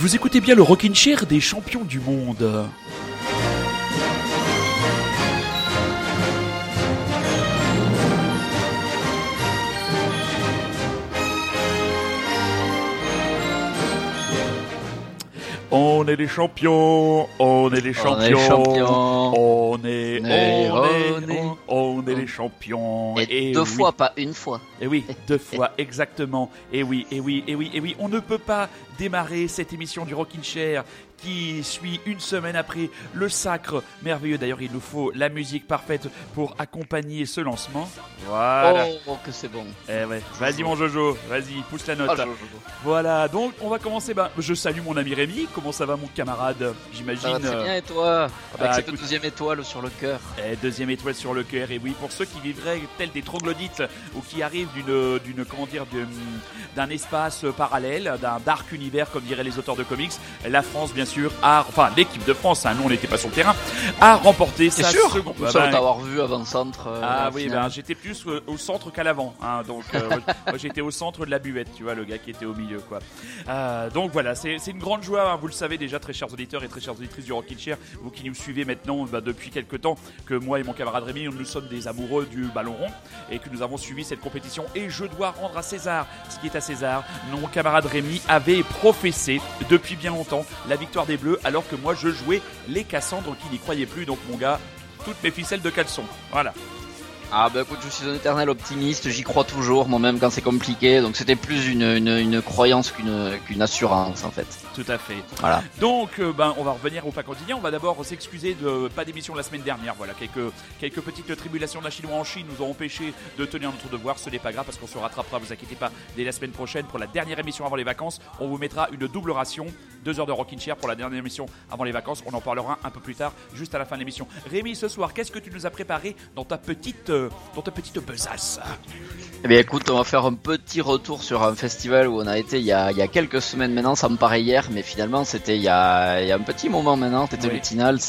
Vous écoutez bien le Rockin' Chair des champions du monde. On est les champions, on est les On est les champions, champions. on est, On on est, est, on est. on est les champions. Et, Et deux oui. fois, pas une fois. Et oui, deux fois, exactement. Et oui, et oui, et oui, et oui. On ne peut pas démarrer cette émission du Rockin' Chair qui suit une semaine après le sacre merveilleux. D'ailleurs, il nous faut la musique parfaite pour accompagner ce lancement. Voilà. Oh, que c'est bon. Eh ouais. Vas-y, mon Jojo. Vas-y, pousse la note. Oh, je- Voilà. Donc, on va commencer. Ben, je salue mon ami Rémi. Comment ça va, mon camarade J'imagine. Ça va très euh, bien et toi Avec bah, cette écoute- deuxième étoile sur le cœur. Eh, deuxième étoile sur le cœur. Et oui, pour ceux qui vivraient tels des troglodytes ou qui arrivent d'une, d'une comment dire, d'un espace parallèle, d'un dark univers, comme diraient les auteurs de comics, la France, bien sûr, a, enfin, l'équipe de France, hein, nous on n'était pas sur le terrain, a remporté C'est sa sûr seconde. Bah, ben, t'avoir vu avant-centre. euh, ah oui, ben, j'étais plus euh, au centre qu'à l'avant. hein, donc euh, moi, j'étais au centre de la buvette, tu vois, le gars qui était au milieu. quoi. Donc voilà, c'est c'est une grande joie, hein, vous le savez déjà, très chers auditeurs et très chères auditrices du Rockin' Chair, vous qui nous suivez maintenant bah, depuis quelques temps, que moi et mon camarade Rémi, nous sommes des amoureux du ballon rond et que nous avons suivi cette compétition. Et je dois rendre à César ce qui est à César. Mon camarade Rémi avait professé depuis bien longtemps la victoire des Bleus alors que moi je jouais les Cassandres qui n'y croyaient plus. Donc mon gars, toutes mes ficelles de caleçon. Voilà. Ah bah écoute, je suis un éternel optimiste, j'y crois toujours, moi-même quand c'est compliqué. Donc c'était plus une, une, une croyance qu'une qu'une assurance en fait. Tout à fait. Voilà. Donc, euh, ben, on va revenir au pas quotidien. On va d'abord s'excuser de pas d'émission la semaine dernière. Voilà, quelques, quelques petites tribulations de la Chinois en Chine nous ont empêché de tenir notre devoir. Ce n'est pas grave parce qu'on se rattrapera, vous inquiétez pas, dès la semaine prochaine pour la dernière émission avant les vacances. On vous mettra une double ration, deux heures de Rockin' Chair pour la dernière émission avant les vacances. On en parlera un peu plus tard, juste à la fin de l'émission. Rémi, ce soir, qu'est-ce que tu nous as préparé dans ta petite, euh, dans ta petite besace? Eh bien écoute, on va faire un petit retour sur un festival où on a été il y a, il y a quelques semaines maintenant, ça me paraît hier, mais finalement c'était il y a, il y a un petit moment maintenant, c'était Oui. Lutinals.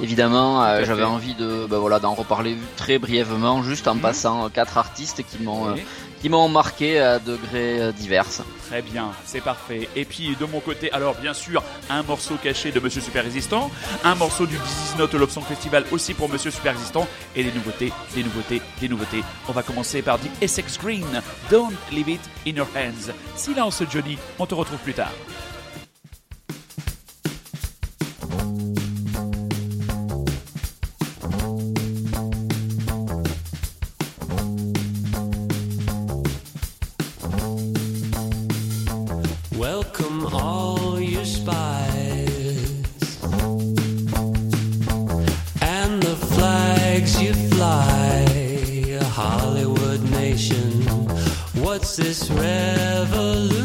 Évidemment, euh, j'avais envie de ben voilà, d'en reparler très brièvement, juste en Mhm. passant euh, quatre artistes qui m'ont euh. Qui m'ont marqué à degrés euh, divers. Très bien, c'est parfait. Et puis de mon côté, alors bien sûr, un morceau caché de Monsieur Super Résistant, un morceau du 19 Note Love Song Festival aussi pour Monsieur Super Résistant, et des nouveautés, des nouveautés, des nouveautés. On va commencer par du Essex Green, Don't Leave It in Your Hands. Silence Johnny, on te retrouve plus tard. This revolution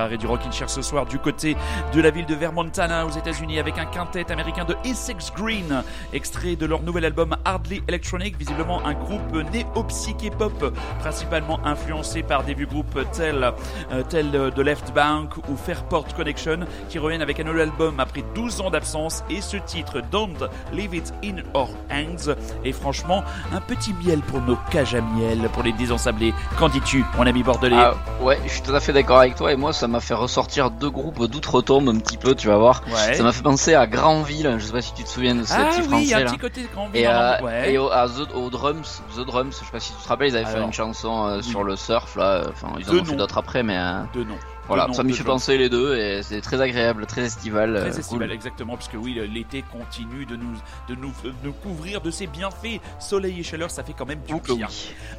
arrêt du Rockin' Chair ce soir du côté de la ville de Vermontana aux États-Unis avec un quintet américain de Essex Green, extrait de leur nouvel album Hardly Electronic, visiblement un groupe néo-psyché pop, principalement influencé par des vieux groupes tels, euh, tels The Left Bank ou Fairport Connection, qui reviennent avec un nouvel album après 12 ans d'absence et ce titre Don't Leave It In Our Hands est franchement un petit miel pour nos cages à miel, pour les désensablés. Qu'en dis-tu, mon ami bordelais? Ah, ouais, je suis tout à fait d'accord avec toi et moi ça m'a fait ressortir deux groupes d'outre-tombe un petit peu, tu vas voir. Ouais. Ça m'a fait penser à Granville, je sais pas si tu te souviens de ce Ah petit oui, il y français a un là. petit côté grand Et, euh, ouais. et au, à The, au Drums, The Drums, je sais pas si tu te rappelles, ils avaient fait une chanson euh, oui. sur le surf là, euh, enfin ils en ont fait d'autres après mais euh, Deux noms. Voilà, ça deux fait penser les deux et c'est très agréable, très estival. euh, Très cool. estival, exactement, puisque oui, l'été continue de nous, de nous, de nous couvrir de ses bienfaits. Soleil et chaleur, ça fait quand même du Oh que bien.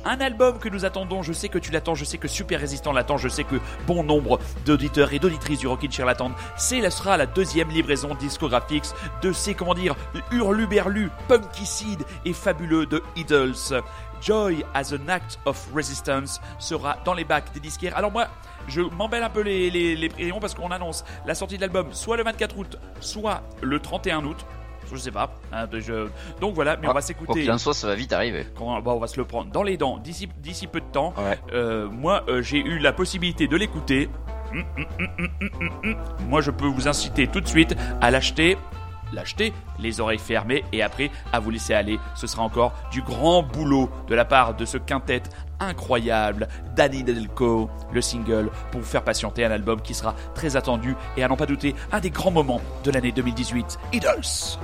Un album que nous attendons, je sais que tu l'attends, je sais que Super Résistant l'attend, je sais que bon nombre d'auditeurs et d'auditrices du Rockin' Chair l'attendent. C'est, ce sera la deuxième livraison discographique de ces, comment dire, hurluberlus, punkicide et fabuleux de Idols. Joy as an Act of Resistance sera dans les bacs des disquaires. Alors moi, je m'embelle un peu les, les, les rayons parce qu'on annonce la sortie de l'album soit le 24 août, soit le 31 août. Je sais pas. hein, je- Donc voilà, mais on va Ah, Quoi s'écouter. qu'il en soit, ça va vite arriver. Quand- bah, on va se le prendre dans les dents d'ici d'ici peu de temps. Ouais. Euh, moi, euh, j'ai eu la possibilité de l'écouter. Hum, hum, hum. Moi, je peux vous inciter tout de suite à l'acheter. L'acheter, les oreilles fermées, et après à vous laisser aller. Ce sera encore du grand boulot de la part de ce quintet incroyable, Danny Delco, le single, pour vous faire patienter un album qui sera très attendu et à n'en pas douter un des grands moments de l'année 2018, Idols.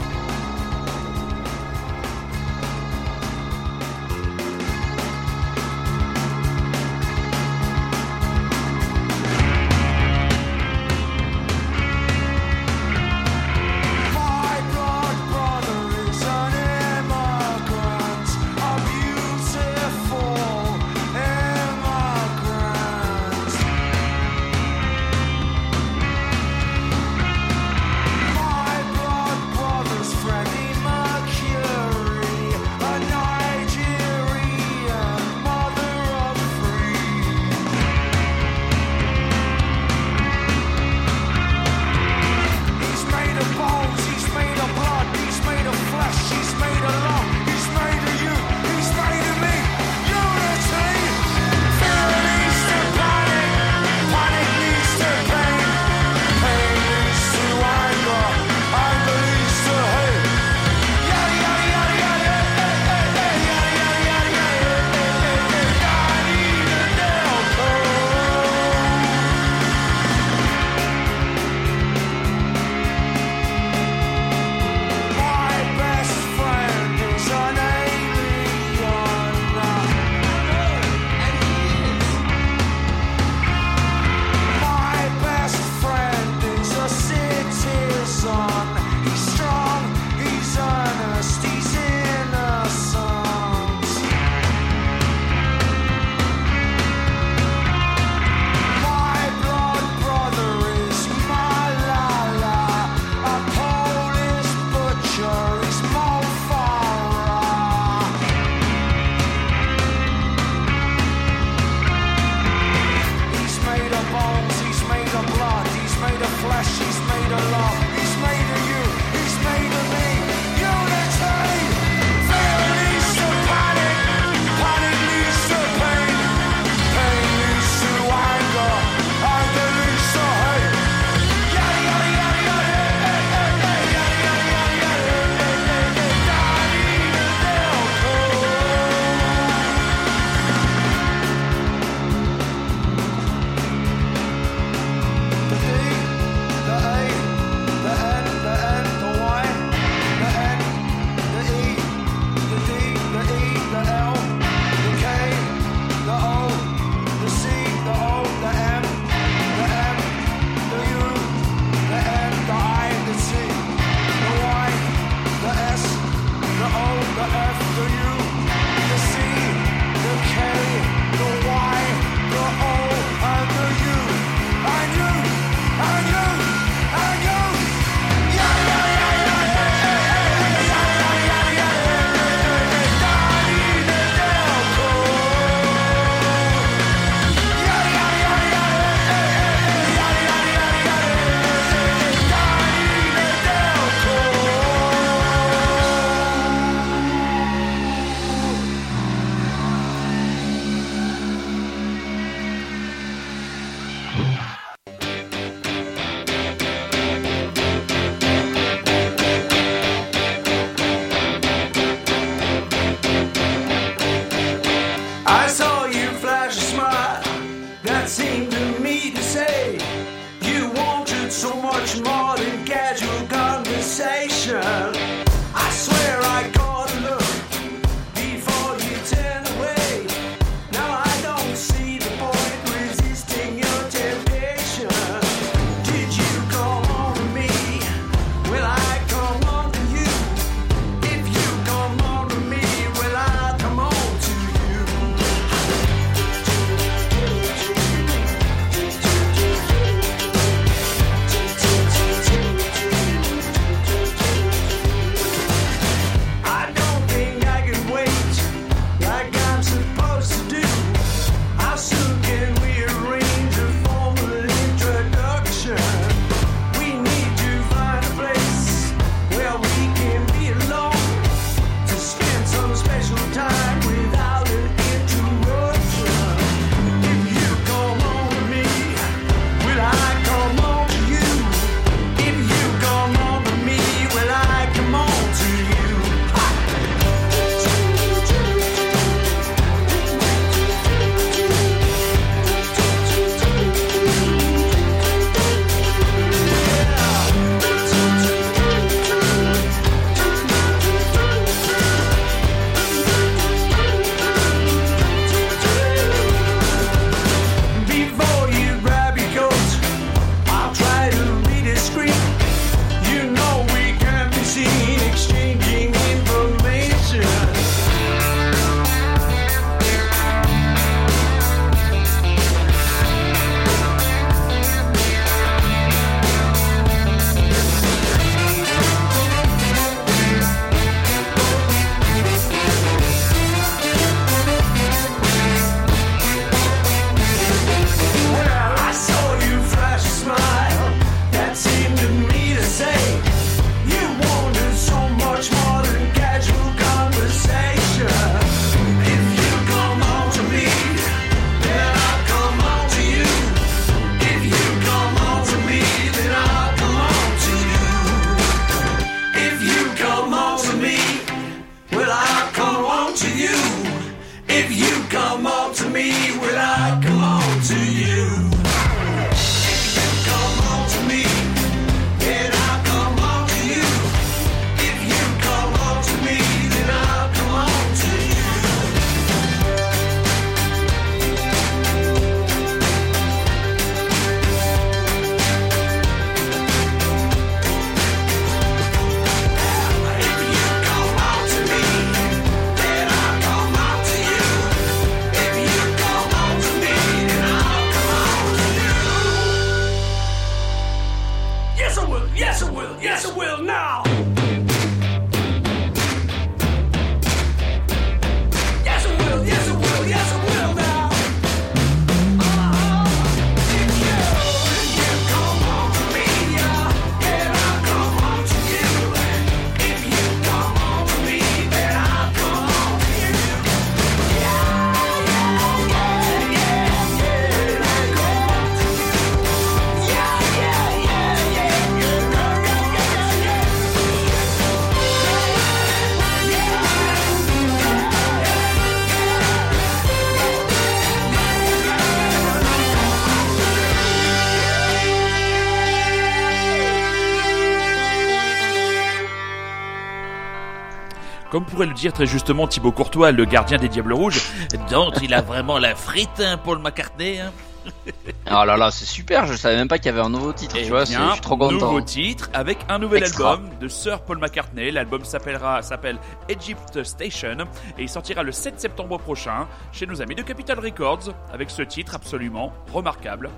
Comme pourrait le dire très justement Thibaut Courtois, le gardien des Diables Rouges, dont il a vraiment la frite, hein, Paul McCartney. Hein. Ah là là, c'est super, je savais même pas qu'il y avait un nouveau titre, Et tu vois, bien, je suis trop content. Nouveau titre avec un nouvel album de Sir Paul McCartney. L'album s'appellera s'appelle Egypt Station et il sortira le 7 septembre prochain chez nos amis de Capital Records avec ce titre absolument remarquable.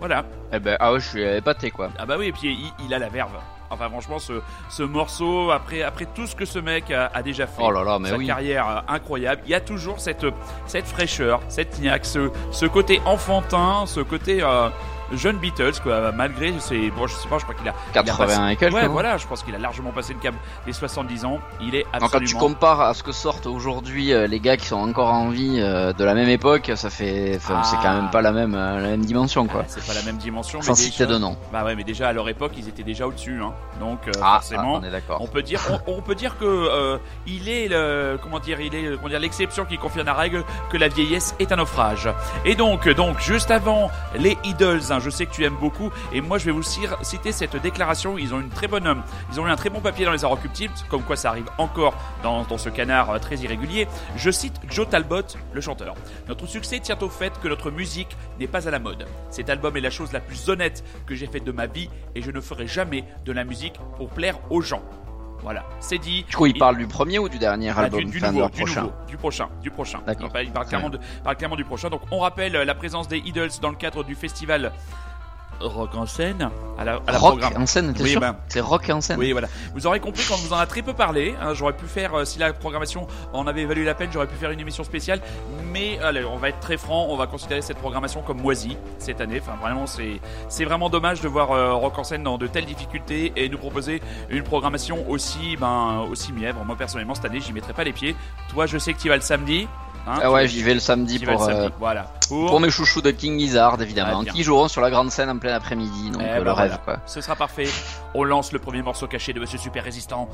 Voilà. Eh ben ah ouais, je suis épaté quoi. Ah bah oui, et puis il a la verve. Enfin, franchement, ce, ce morceau, après, après tout ce que ce mec a, déjà fait, oh sa carrière euh, incroyable, il y a toujours cette, cette fraîcheur, cette niaque, ce, côté enfantin, ce côté. Euh, jeune Beatles, quoi, malgré ses, bon, je sais pas, je crois qu'il a, il a 80 passé- et quelques, Ouais, non voilà, je pense qu'il a largement passé le cap des 70 ans. Il est Alors, quand tu absolument. compares à ce que sortent aujourd'hui euh, les gars qui sont encore en vie euh, de la même époque, ça fait, enfin, c'est Ah. quand même pas la même, euh, la même dimension quoi. Ah, c'est pas la même dimension, Sans mais citer déjà, de nom. bah ouais, mais déjà à leur époque, ils étaient déjà au-dessus, hein. Donc Ah, forcément, ah, on est d'accord. On peut dire, on, on peut dire que il est le, comment dire, il est, comment dire, l'exception qui confirme la règle que la vieillesse est un naufrage. Et donc, donc, juste avant les Idols, hein, je sais que tu aimes beaucoup, et moi je vais vous citer cette déclaration. Ils ont une très bonne, euh, ils ont eu un très bon papier dans les Inrecuptibles, comme quoi ça arrive encore dans, dans ce canard euh, très irrégulier. Je cite Joe Talbot, le chanteur. Notre succès tient au fait que notre musique n'est pas à la mode. Cet album est la chose la plus honnête que j'ai faite de ma vie, et je ne ferai jamais de la musique pour plaire aux gens. Voilà, c'est dit. Du coup, il parle du premier ou du dernier ah, album du, nouveau, du prochain nouveau, du prochain, du prochain. D'accord. Il parle, il parle clairement, de, parle clairement du prochain. Donc, on rappelle euh, la présence des Idols dans le cadre du festival Rock en scène à la, à la Rock programme- en scène, Oui, ben, C'est rock en scène oui, voilà. Vous aurez compris quand on vous en a très peu parlé. hein, j'aurais pu faire, euh, si la programmation en avait valu la peine, j'aurais pu faire une émission spéciale. Mais allez, on va être très franc, on va considérer cette programmation comme moisie cette année. Enfin, vraiment, c'est c'est vraiment dommage de voir euh, Rock en scène dans de telles difficultés et nous proposer une programmation aussi, ben, aussi mièvre. Moi personnellement, cette année, j'y mettrai pas les pieds. Toi, je sais que tu y vas le samedi. Hein, Ah ouais, j'y vais le samedi pour, le samedi. euh, Voilà. Pour, pour mes chouchous de King Gizzard Ah, évidemment, bien. qui joueront sur la grande scène en plein après-midi, donc Eh euh, ben le rêve voilà. quoi. Ce sera parfait. On lance le premier morceau caché de Monsieur Super Résistant.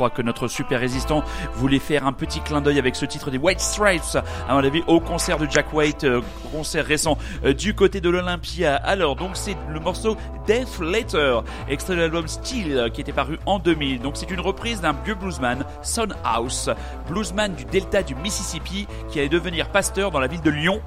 Crois que notre super résistant voulait faire un petit clin d'œil avec ce titre des White Stripes, à mon avis, au concert de Jack White, euh, concert récent euh, du côté de l'Olympia. Alors, donc, c'est le morceau Death Letter, extrait de l'album Steel, euh, qui était paru en 2000. Donc, c'est une reprise d'un vieux bluesman, Son House, bluesman du delta du Mississippi, qui allait devenir pasteur dans la ville de Lyon.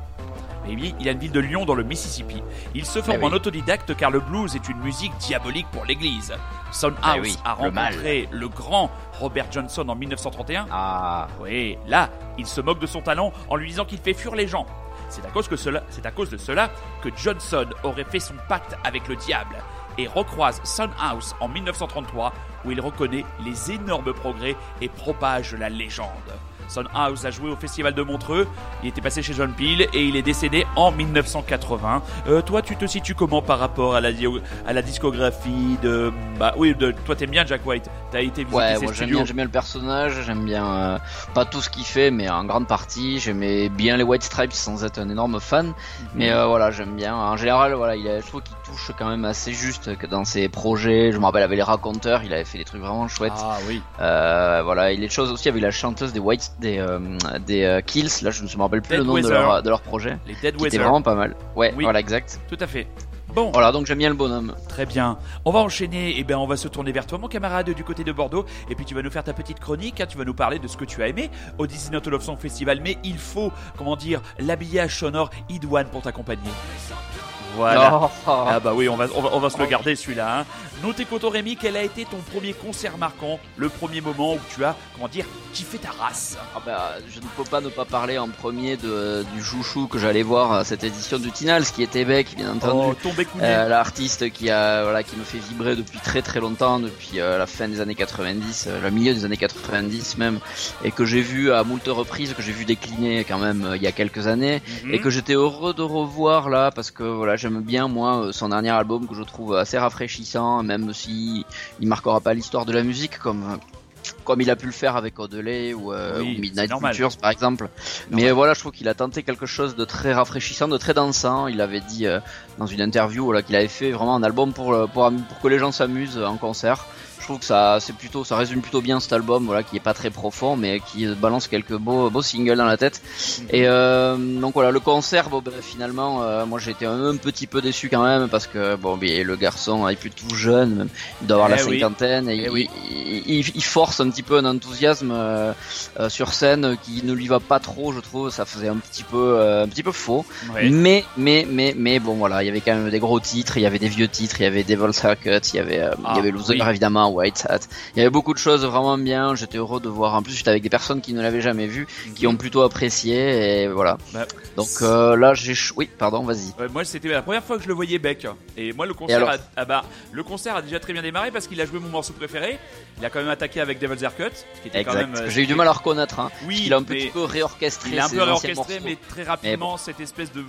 Et oui, il a une ville de Lyon dans le Mississippi. Il se forme oui. en autodidacte car le blues est une musique diabolique pour l'église. Son House oui, a le rencontré le grand Robert Johnson en 1931 Ah, oui, là, il se moque de son talent en lui disant qu'il fait fuir les gens. C'est à cause que cela, c'est à cause de cela que Johnson aurait fait son pacte avec le diable et recroise Son House en 1933 où il reconnaît les énormes progrès et propage la légende. Son House a joué au festival de Montreux, il était passé chez John Peel et il est décédé en 1980. Euh, toi, tu te situes comment par rapport à la, dio- à la discographie de... Bah oui, de, toi t'aimes bien Jack White, t'as été visiter ouais, ses moi j'aime bien, j'aime bien le personnage, j'aime bien euh, pas tout ce qu'il fait, mais en grande partie, j'aimais bien les White Stripes sans être un énorme fan, Mhm. mais euh, voilà, j'aime bien. En général, voilà, il a, je trouve qu'il touche quand même assez juste que dans ses projets. Je me rappelle avec les raconteurs, il avait fait des trucs vraiment chouettes. Ah oui. Euh, voilà, il y a des choses aussi avec la chanteuse des White, des euh, des euh, Kills. Là, je ne me rappelle plus Dead le nom de leur de leur projet. Les Dead Qui était Weather. vraiment pas mal. Ouais, Oui. voilà, exact. Tout à fait. Bon, Voilà, donc j'aime bien le bonhomme. très bien. On va enchaîner. Et ben, on va se tourner vers toi, mon camarade du côté de Bordeaux. Et puis, tu vas nous faire ta petite chronique. hein. Tu vas nous parler de ce que tu as aimé au Disney Not Love Song Festival. Mais il faut, comment dire, l'habillage sonore idoine pour t'accompagner. Voilà. Oh, oh. Ah bah oui, on va, on va, on va se le garder celui-là. Hein. Rémi, quel a été ton premier concert marquant, le premier moment où tu as, comment dire, kiffé ta race? Ah bah, je ne peux pas ne pas parler en premier de, du chouchou que j'allais voir à cette édition du Tinal, ce qui était Beck, bien entendu. Oh, tombé couné. Euh, l'artiste qui a voilà qui me fait vibrer depuis très très longtemps depuis euh, la fin des années 90 euh, le milieu des années 90 même et que j'ai vu à moult reprises que j'ai vu décliner quand même euh, il y a quelques années Mhm. et que j'étais heureux de revoir là parce que voilà j'aime bien moi euh, son dernier album que je trouve assez rafraîchissant même si il marquera pas l'histoire de la musique comme comme il a pu le faire avec Odelay ou, euh, Oui, ou c'est Midnight. Futures par exemple. Mais euh, voilà je trouve qu'il a tenté quelque chose de très rafraîchissant de très dansant. Il avait dit euh, dans une interview voilà, qu'il avait fait vraiment un album pour, pour, pour que les gens s'amusent en concert je trouve que ça c'est plutôt ça résume plutôt bien cet album voilà qui est pas très profond mais qui balance quelques beaux beaux singles dans la tête. Et euh, donc voilà le concert bon ben, finalement euh, moi j'ai été un, petit peu déçu quand même parce que bon ben, le garçon il est plus tout jeune même, il doit avoir Eh la oui. cinquantaine et Eh il, oui. il, il- il force un petit peu un enthousiasme euh, euh, sur scène qui ne lui va pas trop je trouve ça faisait un petit peu un petit peu faux. Mais, mais, mais, mais bon voilà, il y avait quand même des gros titres, il y avait des vieux titres, il y avait Devil's Haircut, il y avait, Ah, il y avait Loser évidemment, White Hat. Il y avait beaucoup de choses vraiment bien. J'étais heureux de voir. En plus, j'étais avec des personnes qui ne l'avaient jamais vu, qui ont plutôt apprécié et voilà. Bah, Donc euh, là, j'ai, oui, pardon, vas-y. Ouais, moi, c'était la première fois que je le voyais Beck. Et moi, le concert, a, ah bah, le concert a déjà très bien démarré parce qu'il a joué mon morceau préféré. Il a quand même attaqué avec Devil's Haircut, qui était quand Exact. même. euh, J'ai eu du mal à reconnaître. Hein, Oui, qu'il a un petit peu réorchestré. Il a un peu réorchestré, mais très rapidement, cette espèce de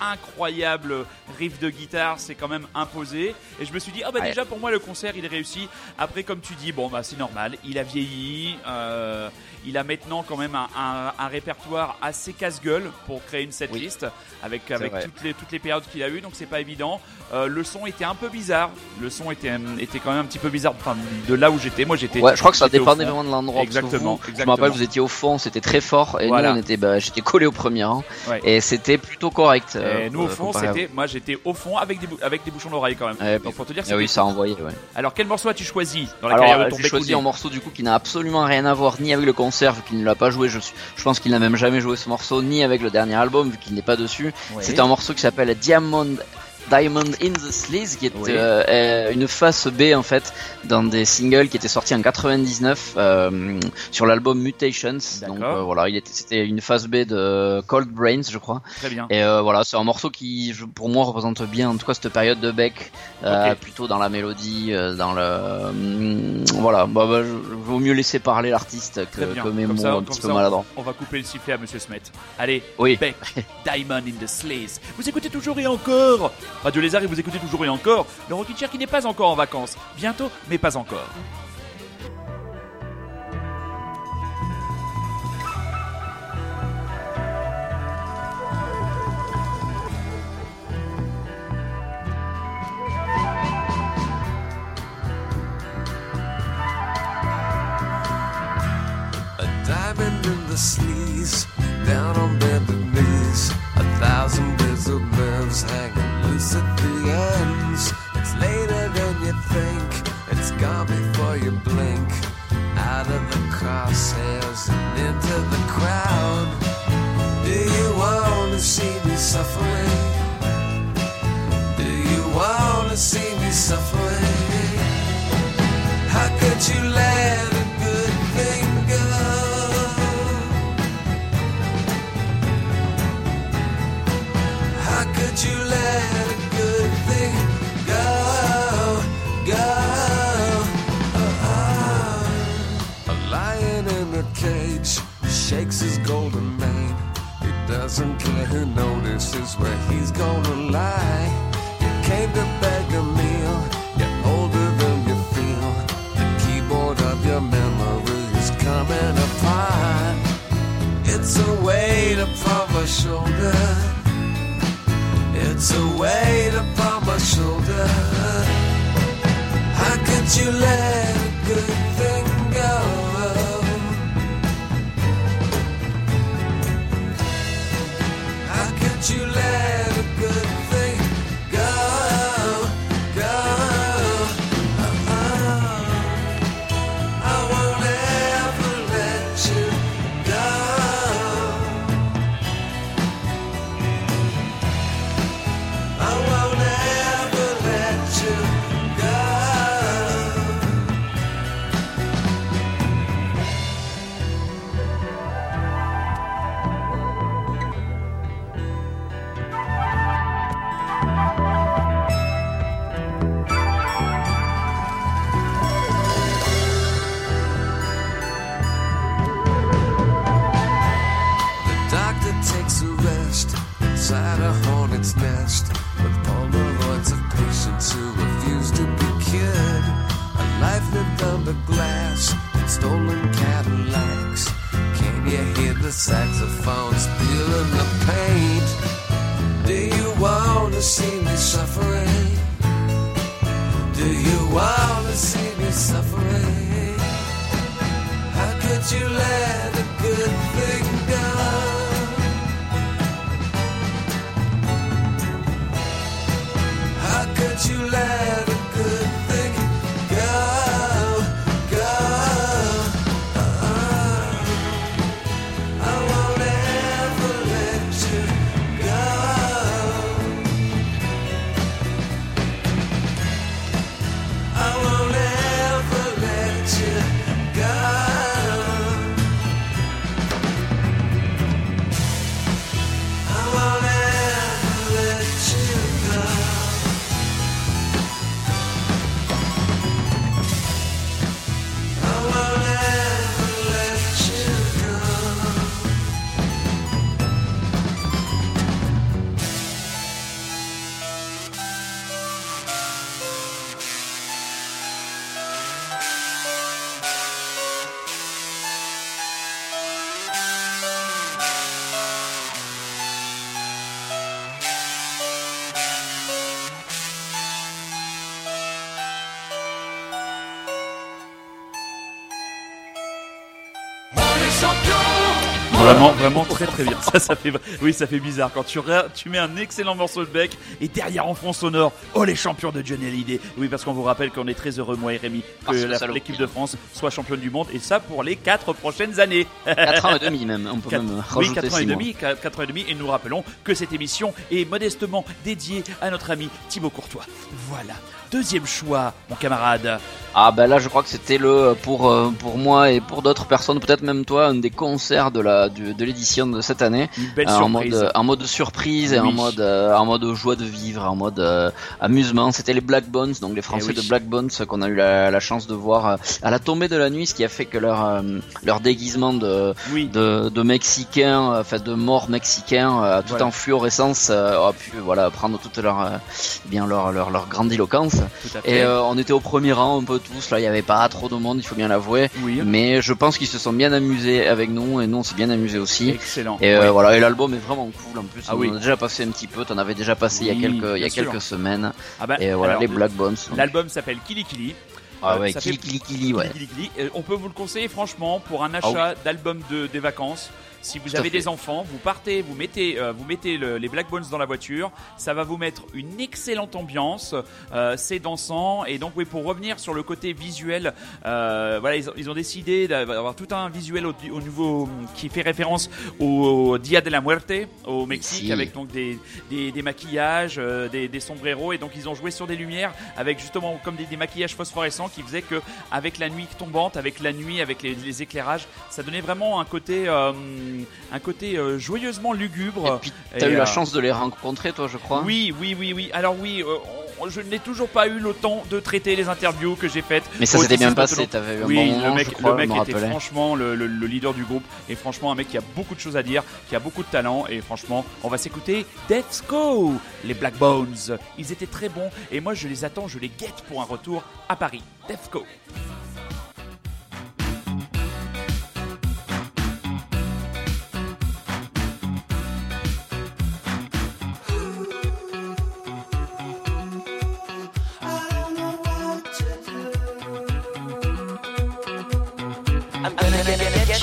incroyable riff de guitare c'est quand même imposé et je me suis dit ah bah Ouais. déjà pour moi le concert il est réussi après comme tu dis bon bah c'est normal il a vieilli euh, il a maintenant quand même un, un- un répertoire assez casse-gueule pour créer une setlist avec avec vrai. toutes les toutes les périodes qu'il a eu donc c'est pas évident Euh, le son était un peu bizarre le son était était quand même un petit peu bizarre enfin de là où j'étais moi j'étais Ouais, je crois que ça dépendait vraiment de l'endroit. Exactement, vous, Je me exactement. rappelle, vous étiez au fond, c'était très fort, et Voilà. nous, on était, bah, j'étais collé au premier rang, Ouais. et c'était plutôt correct. Et euh, nous au fond c'était moi j'étais au fond avec des avec des bouchons d'oreille quand même Ouais, donc pour te dire Ah oui, ça a envoyé. Alors, quel morceau as-tu choisi dans la Alors, carrière de euh, ton j'ai choisi un morceau du coup qui n'a absolument rien à voir ni avec le concert vu qu'il ne l'a pas joué. Je, pense qu'il n'a même jamais joué ce morceau ni avec le dernier album vu qu'il n'est pas dessus. Ouais. C'est un morceau qui s'appelle Diamond. Diamond in the Sleaze qui est Oui. euh, euh, une face B en fait dans des singles qui étaient sortis en 99 euh, sur l'album Mutations donc euh, voilà il était c'était une face B de Cold Brains je crois Très bien. et voilà, c'est un morceau qui, pour moi, représente bien, en tout cas, cette période de Beck, plutôt dans la mélodie, dans le, hum, voilà, bah, bah, je, vaut mieux laisser parler l'artiste que, que mes Comme mots ça, un petit peu maladroits. On va couper le sifflet à Monsieur Smet. Allez, Oui. Beck, Diamond in the Sleaze. Vous écoutez toujours et encore Radio Lézard et vous écoutez toujours et encore le Rocky qui n'est pas encore en vacances. Bientôt, mais pas encore. A diamond in the down on doesn't who notices where he's gonna lie. You came to beg a meal, you're older than you feel. The keyboard of your memory is coming apart. It's a weight upon my shoulder. It's a weight upon my shoulder. How could you let a good Vraiment, très très bien. Ça, ça fait, oui, ça fait bizarre quand tu, mets un excellent morceau de bec et derrière en fond sonore, oh les champions de Johnny Hallyday. Oui, parce qu'on vous rappelle qu'on est très heureux, moi et Rémi, que l'équipe de France soit championne du monde et ça pour les quatre prochaines années. 4 ans et demi même, on peut Quatre- même oui, rajouter 4 ans et 6 mois. demi, 4 ans et demi, et nous rappelons que cette émission est modestement dédiée à notre ami Thibaut Courtois. Voilà. Deuxième choix, mon camarade. Ah bah là je crois que c'était le pour euh, pour moi et pour d'autres personnes peut-être même toi un des concerts de la du- de l'édition de cette année Une belle Euh, en mode en mode surprise et en mode euh, en mode joie de vivre en mode euh, amusement c'était les Black Bones donc les Français Eh oui. de Black Bones qu'on a eu la, la chance de voir à la tombée de la nuit ce qui a fait que leur leur déguisement de Oui. de, de mexicains enfin de morts mexicains tout Voilà. en fluorescence a pu voilà prendre toute leur bien leur leur leur grandiloquence et euh, on était au premier rang un peu tous, là il n'y avait pas trop de monde, il faut bien l'avouer. oui. Mais je pense qu'ils se sont bien amusés avec nous et nous on s'est bien amusés aussi. Excellent. Et euh, voilà, et l'album est vraiment cool en plus. Ah on oui. en a déjà passé un petit peu, t'en avais déjà passé il y a quelques, il y a bien sûr. quelques semaines. Ah bah, Et voilà, alors, les Black Bones. L'album s'appelle Kili Kili. Ah Euh, ouais, Kili Kili ouais. Euh, On peut vous le conseiller franchement pour un achat d'album de, des vacances. Si vous Tout avez des enfants, vous partez, vous mettez, euh, vous mettez le- les Black Bones dans la voiture. Ça va vous mettre une excellente ambiance. Euh, c'est dansant et donc oui, pour revenir sur le côté visuel, euh, voilà, ils, ont- ils ont décidé d'avoir tout un visuel au, au niveau qui fait référence au Dia de la Muerte au Mexique avec donc des, des, des maquillages, euh, des, des sombreros et donc ils ont joué sur des lumières avec justement comme des, des maquillages phosphorescents qui faisaient que avec la nuit tombante, avec la nuit, avec les, les éclairages, ça donnait vraiment un côté euh, un côté euh, joyeusement lugubre. Et puis, t'as eu la euh, chance de les rencontrer, toi, je crois. Oui, oui, oui, oui. Alors oui, euh, je n'ai toujours pas eu le temps de traiter les interviews que j'ai faites. Mais ça s'était bien passé, t'avais eu un Oui, bon moment, le mec, je crois, le mec était franchement le, le- le leader du groupe et franchement un mec qui a beaucoup de choses à dire, qui a beaucoup de talent et franchement, on va s'écouter Let's Go, les Black Bones. Ils étaient très bons et moi je les attends, je les guette pour un retour à Paris. Let's Go.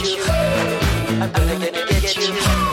Get you. I'm gonna get you.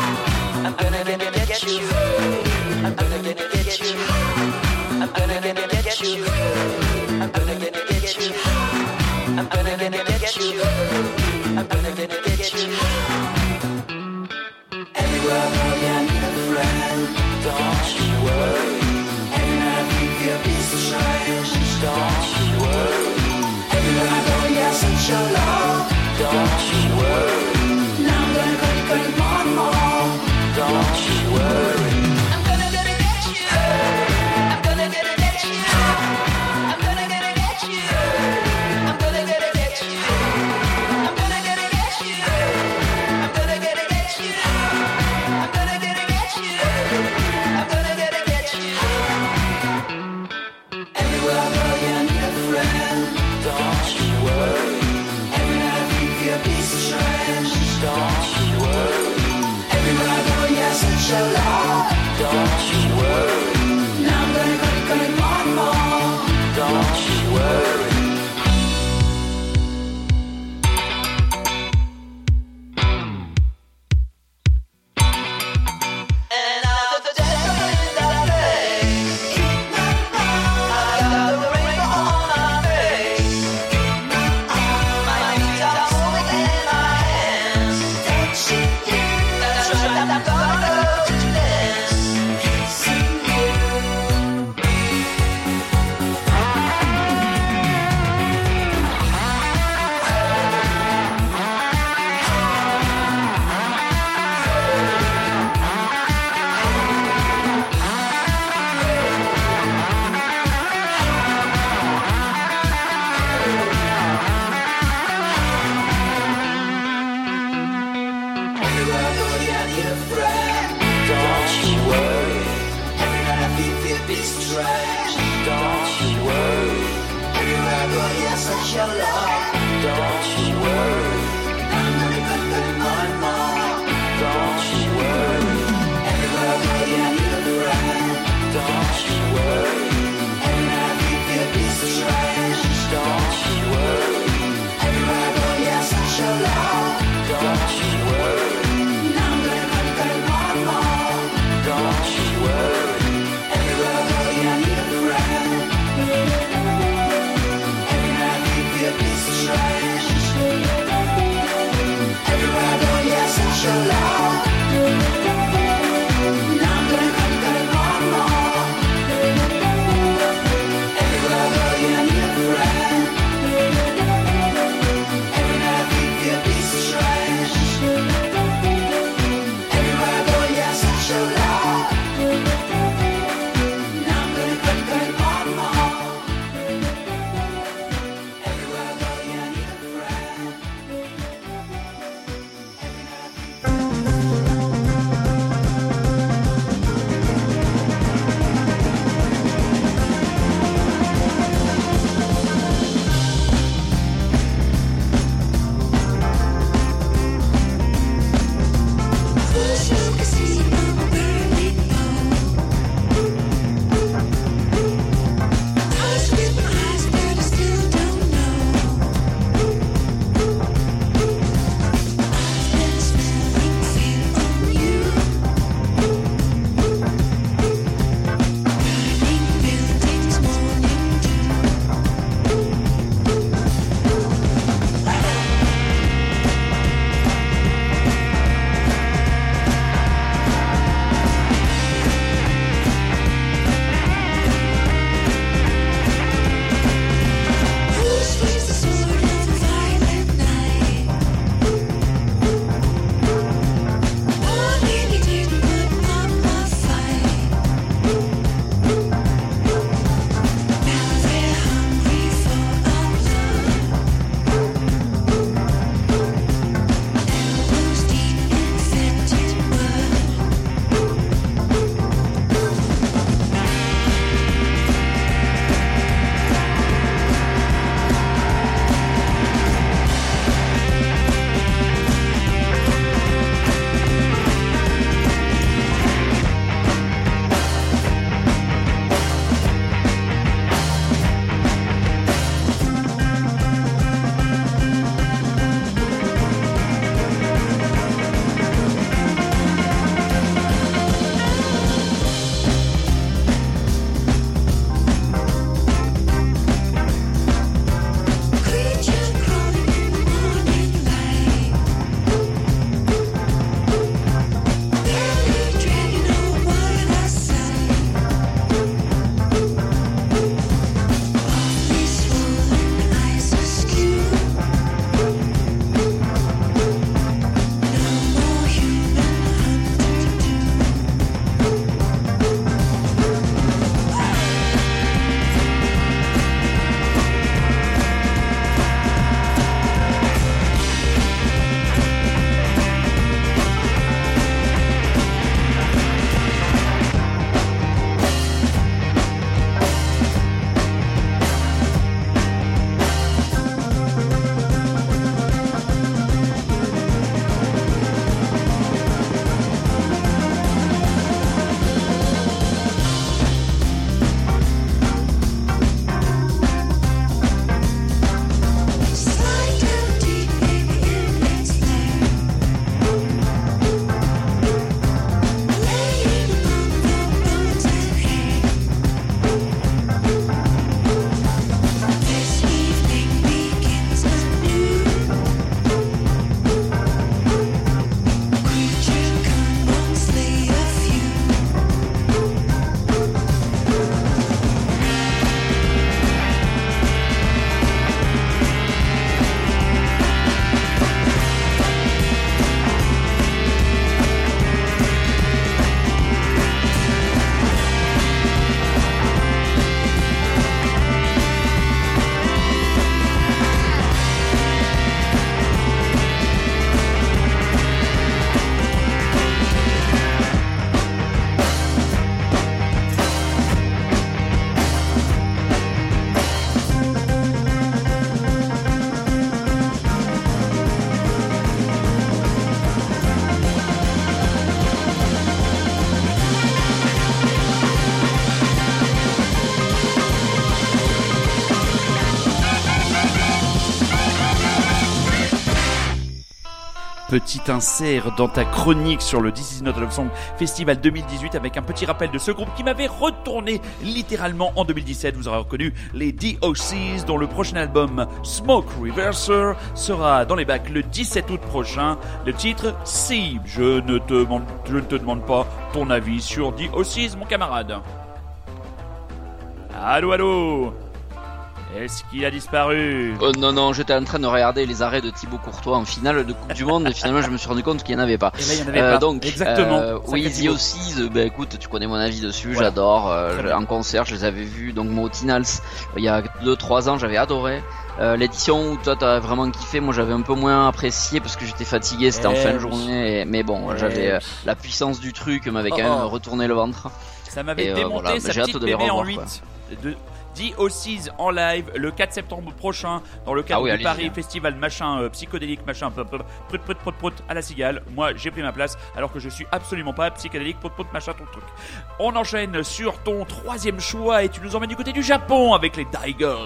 Petit insert dans ta chronique sur le This Is Not Love Song Festival 2018 avec un petit rappel de ce groupe qui m'avait retourné littéralement en 2017. Vous aurez reconnu les DOCs dont le prochain album Smoke Reverser sera dans les bacs le 17 août prochain. Le titre Si. Je ne te demande, je ne te demande pas ton avis sur DOCs, mon camarade. Allô, allô? Est-ce qu'il a disparu? Oh non, non, j'étais en train de regarder les arrêts de Thibaut Courtois en finale de Coupe du Monde et finalement je me suis rendu compte qu'il n'y en avait pas. Et là, il y en avait Euh, pas. donc, Exactement. euh, oui, The aussi, euh, bah, écoute, tu connais mon avis dessus, Voilà. j'adore. euh, en concert, je les avais vus. Donc, moi, au Tinals, il y a 2-3 ans, j'avais adoré. Euh, L'édition où toi t'as vraiment kiffé, moi j'avais un peu moins apprécié parce que j'étais fatigué, c'était en Eh fin de journée. et- mais bon, Eh j'avais euh, la puissance du truc m'avait quand Oh, même oh. retourné le ventre. Ça m'avait euh, démonté voilà, sa j'ai hâte petite de les bébé en revoir, 8 de DOCs en live le 4 septembre prochain dans le cadre Ah oui, du Paris hein. Festival machin euh, psychodélique machin prout, prout, prout, prout, à la cigale. Moi j'ai pris ma place alors que je suis absolument pas psychédélique prout, prout, machin ton truc. On enchaîne sur ton troisième choix et tu nous emmènes du côté du Japon avec les Daigel.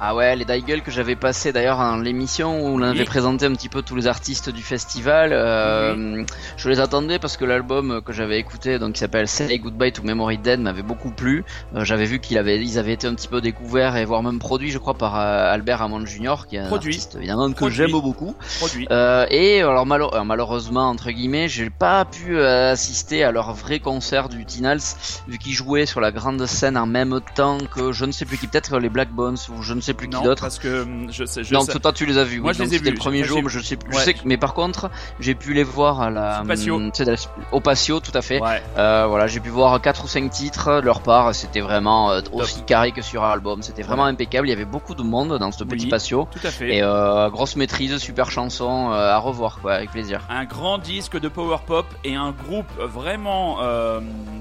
Ah ouais, les Daigel que j'avais passé d'ailleurs dans l'émission où on Oui. avait présenté un petit peu tous les artistes du festival. euh, Je les attendais parce que l'album que j'avais écouté, donc qui s'appelle Say Goodbye to Memory Dead, m'avait beaucoup plu. Euh, j'avais vu qu'ils avaient, ils avaient été un petit peu découverts et voire même produits, je crois, par euh, Albert Hammond Jr., qui est un Produit. artiste évidemment que j'aime beaucoup. Produit. Et alors malo- malheureusement entre guillemets, j'ai pas pu assister à leur vrai concert du Tinals vu qu'ils jouaient sur la grande scène en même temps que je ne sais plus qui, peut-être les Black Bones ou je ne sais plus non, qui d'autre. parce que hum, je sais, je Non, sais- toi tu les as vus. Moi, oui, je les ai vus. le premier jour, mais je sais plus. Ouais. Je sais que, mais par contre, j'ai pu les voir à la, Au Patio. hum, la- au patio, tout à fait. Ouais. Euh, voilà, j'ai pu voir quatre ou cinq titres leur part. C'était vraiment euh, aussi carré que sur album. C'était vraiment impeccable. Il y avait beaucoup de monde dans ce petit Oui. patio. Tout à fait. Et euh, grosse maîtrise, super chanson à revoir, quoi, avec plaisir. un grand disque de power pop et un groupe vraiment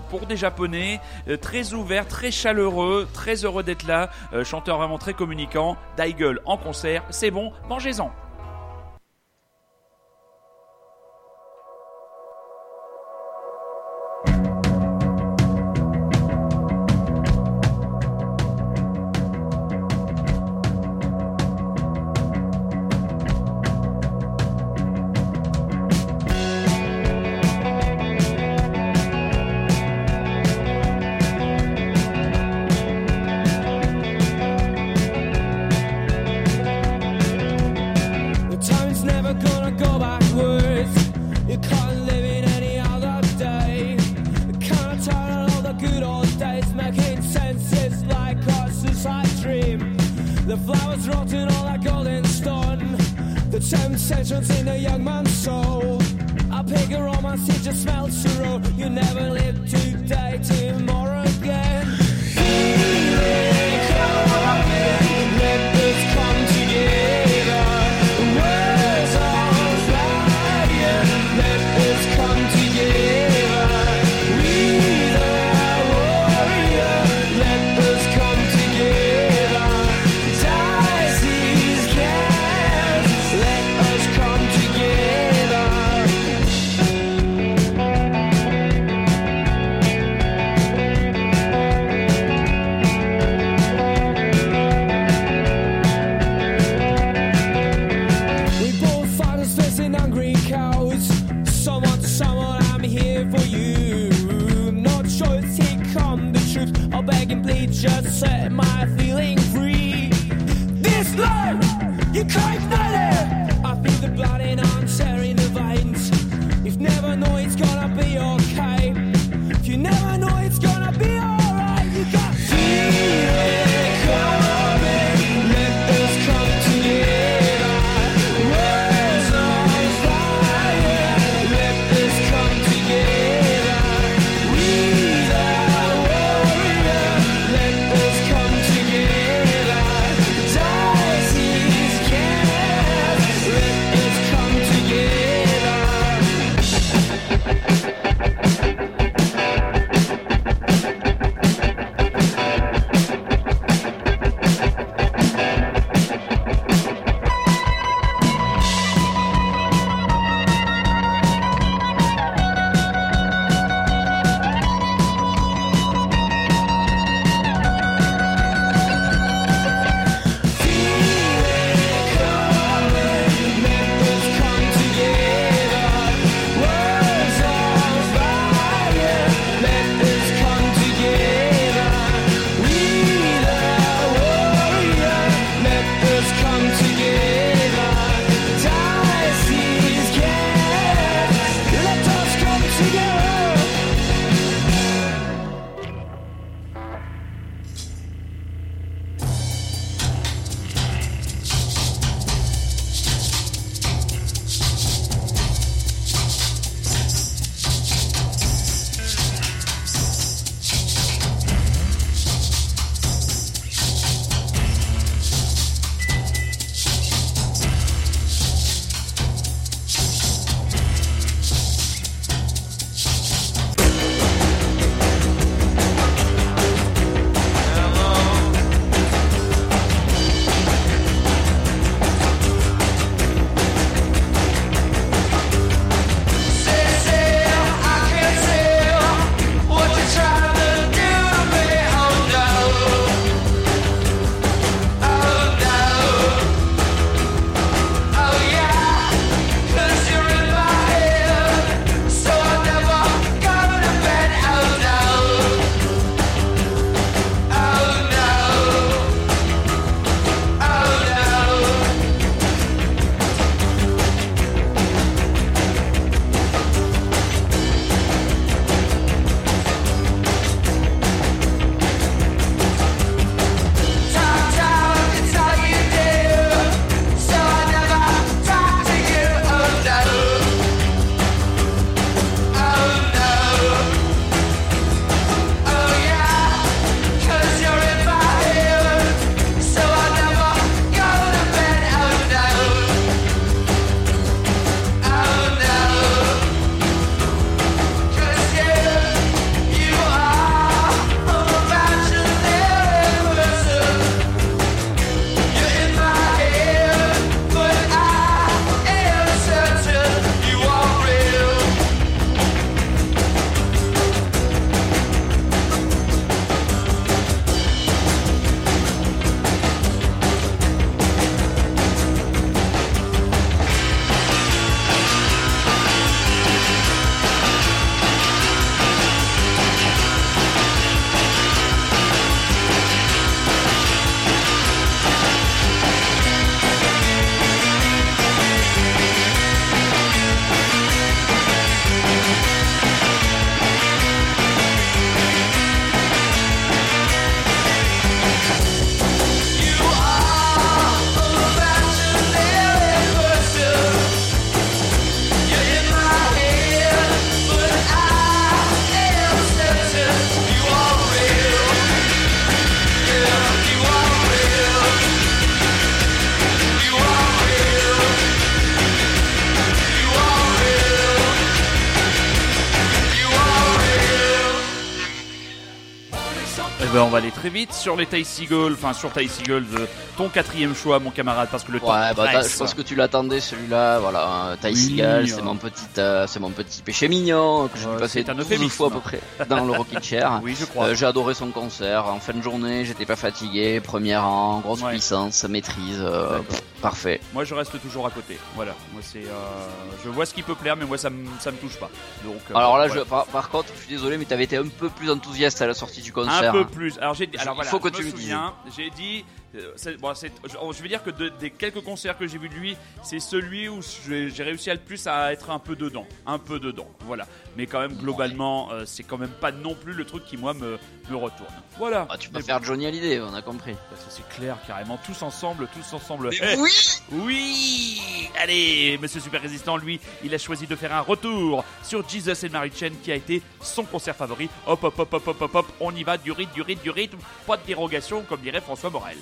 pour des japonais très ouvert, très chaleureux, très heureux d'être là, chanteur vraiment très communicant, Daigel en concert, c'est bon, mangez-en. Vite sur les Ty Seagull, enfin sur Ty Seagull, euh, ton quatrième choix, mon camarade, parce que le temps Ouais, bah, je pense que tu l'attendais celui-là, voilà. hein, Ty Oui, Seagal, euh. c'est mon petit, euh, c'est mon petit péché mignon que j'ai Ouais, dû passer c'est un 12 euphémisme. fois à peu près dans le Rockin' Chair. Oui, je crois. Euh, j'ai adoré son concert. En fin de journée, j'étais pas fatigué. Premier rang, grosse Ouais. puissance, maîtrise, euh, pff, parfait. Moi, je reste toujours à côté. Voilà. Moi, c'est, euh, je vois ce qui peut plaire, mais moi, ça me, ça me touche pas. Donc. euh, Alors là, je, par, par contre, je suis désolé, mais t'avais été un peu plus enthousiaste à la sortie du concert. Un peu hein. plus. Alors j'ai. Il Alors faut que je tu me me souviens. J'ai dit. Euh, bon, je, vais dire que de- des quelques concerts que j'ai vus de lui, c'est celui où j'ai réussi à le plus à être un peu dedans, un peu dedans. Voilà. Mais quand même globalement, euh, c'est quand même pas non plus le truc qui moi me, me retourne. Voilà. Ah, tu peux faire Johnny Hallyday, on a compris. bon, ça, c'est clair carrément. Tous ensemble, tous ensemble. Mais Eh, oui oui Allez, Monsieur Super Résistant, lui, il a choisi de faire un retour sur Jesus and Mary Chain qui a été son concert favori. Hop, hop, hop, hop, hop, hop, hop, on y va, du rythme, du rythme, du rythme. Pas de dérogation, comme dirait François Morel.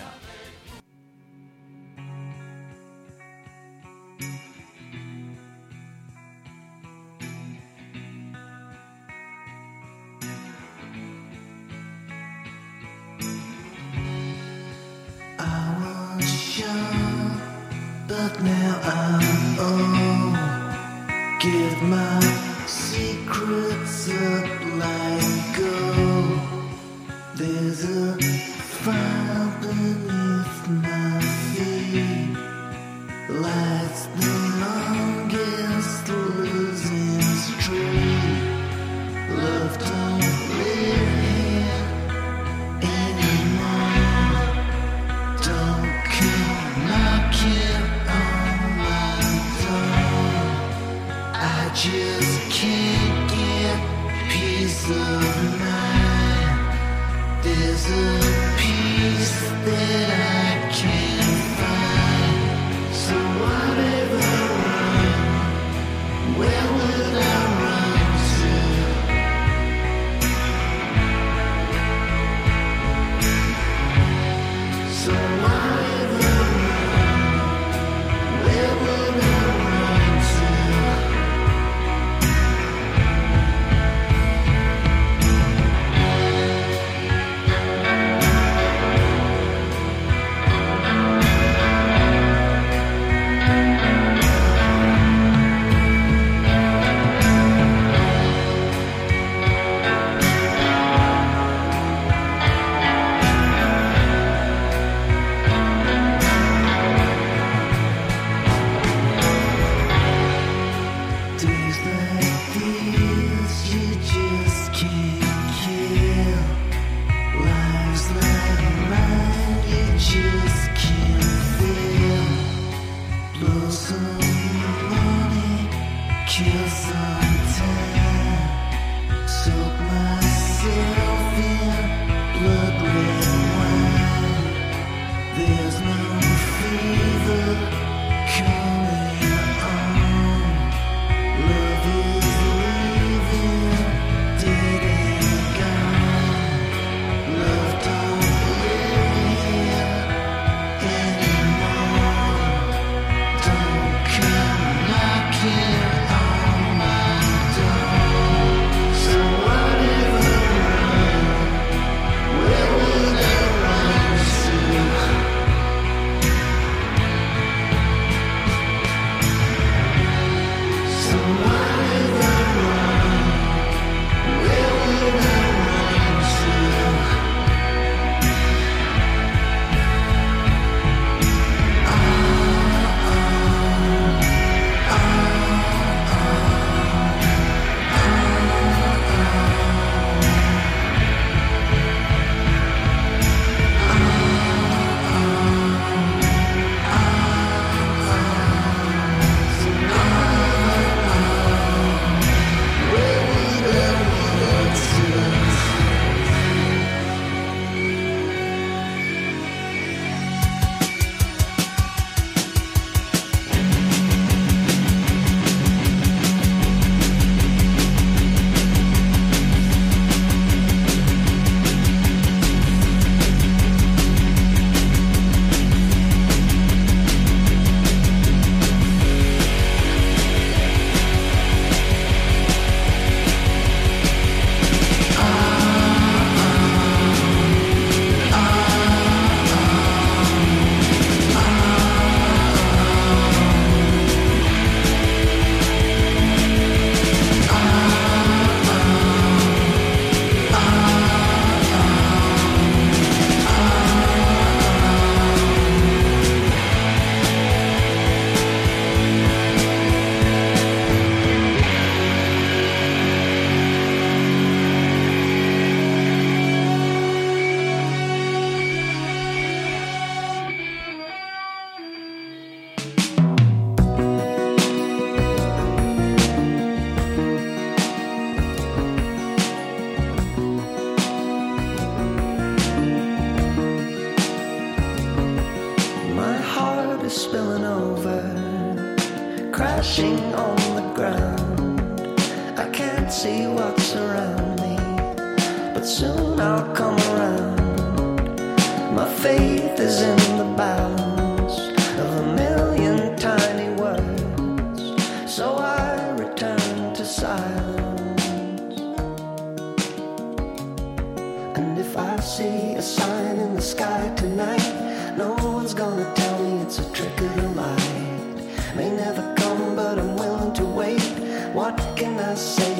But now I'm old. Give my secrets up like gold. There's a fire beneath my feet. Lights silence. And if I see a sign in the sky tonight, no one's gonna tell me it's a trick of the light. May never come, but I'm willing to wait. What can I say?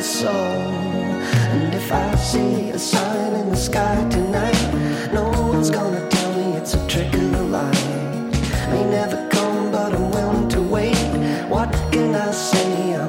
The soul. And if I see a sign in the sky tonight, no one's gonna tell me it's a trick of the light. May never come, but I'm willing to wait. What can I say?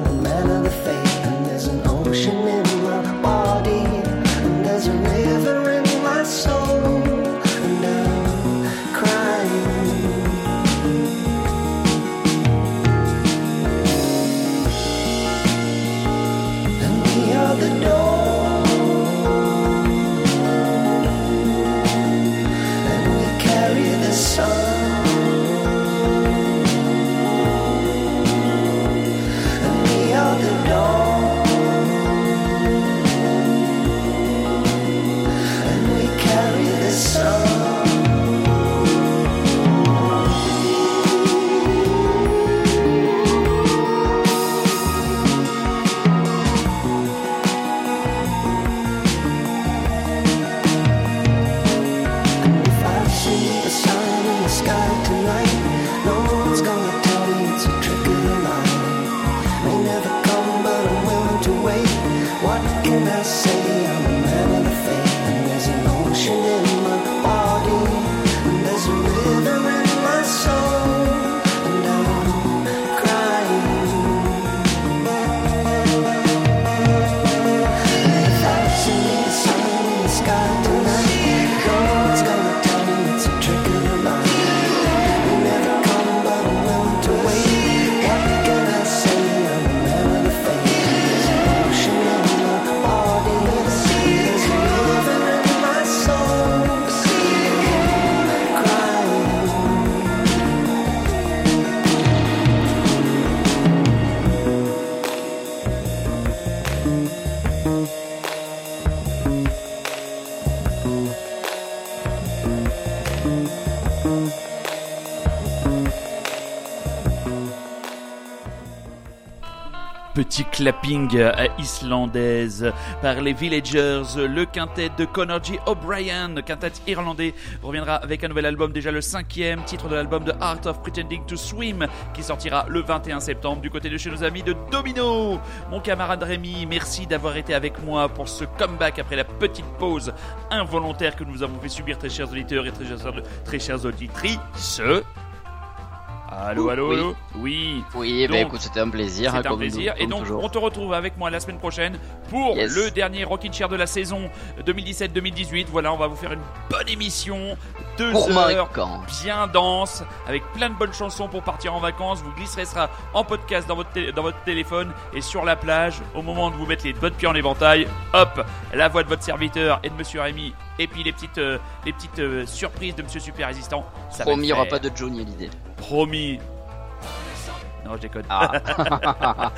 Petit clapping islandaise par les Villagers, le quintet de Connor G. O'Brien, quintet irlandais, reviendra avec un nouvel album, déjà le cinquième titre de l'album The Art of Pretending to Swim, qui sortira le 21 septembre du côté de chez nos amis de Domino. Mon camarade Rémi, merci d'avoir été avec moi pour ce comeback après la petite pause involontaire que nous avons fait subir, très chers auditeurs et très chers, très chères auditrices. Allô, allô, Oui. allô Oui. Oui, bah écoute, c'était un plaisir. hein, un plaisir. nous- Et donc, toujours. on te retrouve avec moi la semaine prochaine pour Yes. le dernier Rockin' Chair de la saison 2017-2018. Voilà, on va vous faire une bonne émission. Deux Pour heures bien dense, avec plein de bonnes chansons pour partir en vacances. Vous glisserez ça en podcast dans votre, dans votre téléphone et sur la plage. Au moment de vous mettre les votre pieds en éventail, hop, la voix de votre serviteur et de Monsieur Rémi. Et puis les petites, euh, les petites euh, surprises de Monsieur Super Résistant. Ça Promis, il n'y aura pas de Johnny à l'idée. Promis. Non, je déconne. Ah.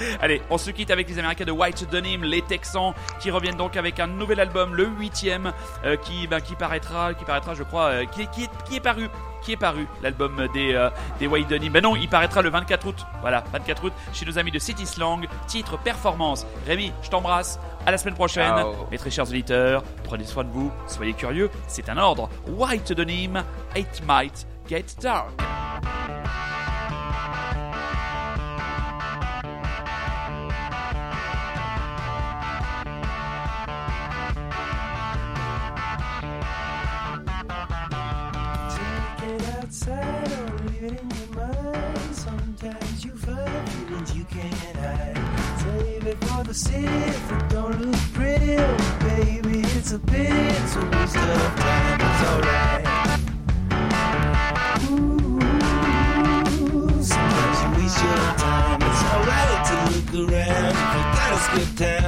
Allez, on se quitte avec les Américains de White Denim, les Texans, qui reviennent donc avec un nouvel album, le huitième, euh, qui, ben, qui paraîtra, qui paraîtra, je crois, euh, qui, est- qui, est, qui est paru, qui est paru, l'album des, euh, des White Denim. Ben non, il paraîtra le 24 août. Voilà, 24 août, chez nos amis de City Slang, titre Performance. Rémi, je t'embrasse. À la semaine prochaine. Ciao. Mes très chers auditeurs, prenez soin de vous, soyez curieux, c'est un ordre. White Denim, It Might Get Dark. can I? Save it for the Sith, it don't look pretty, baby. It's a bit, so waste of time, it's alright. Sometimes you waste your time, it's alright to look around. You gotta skip town.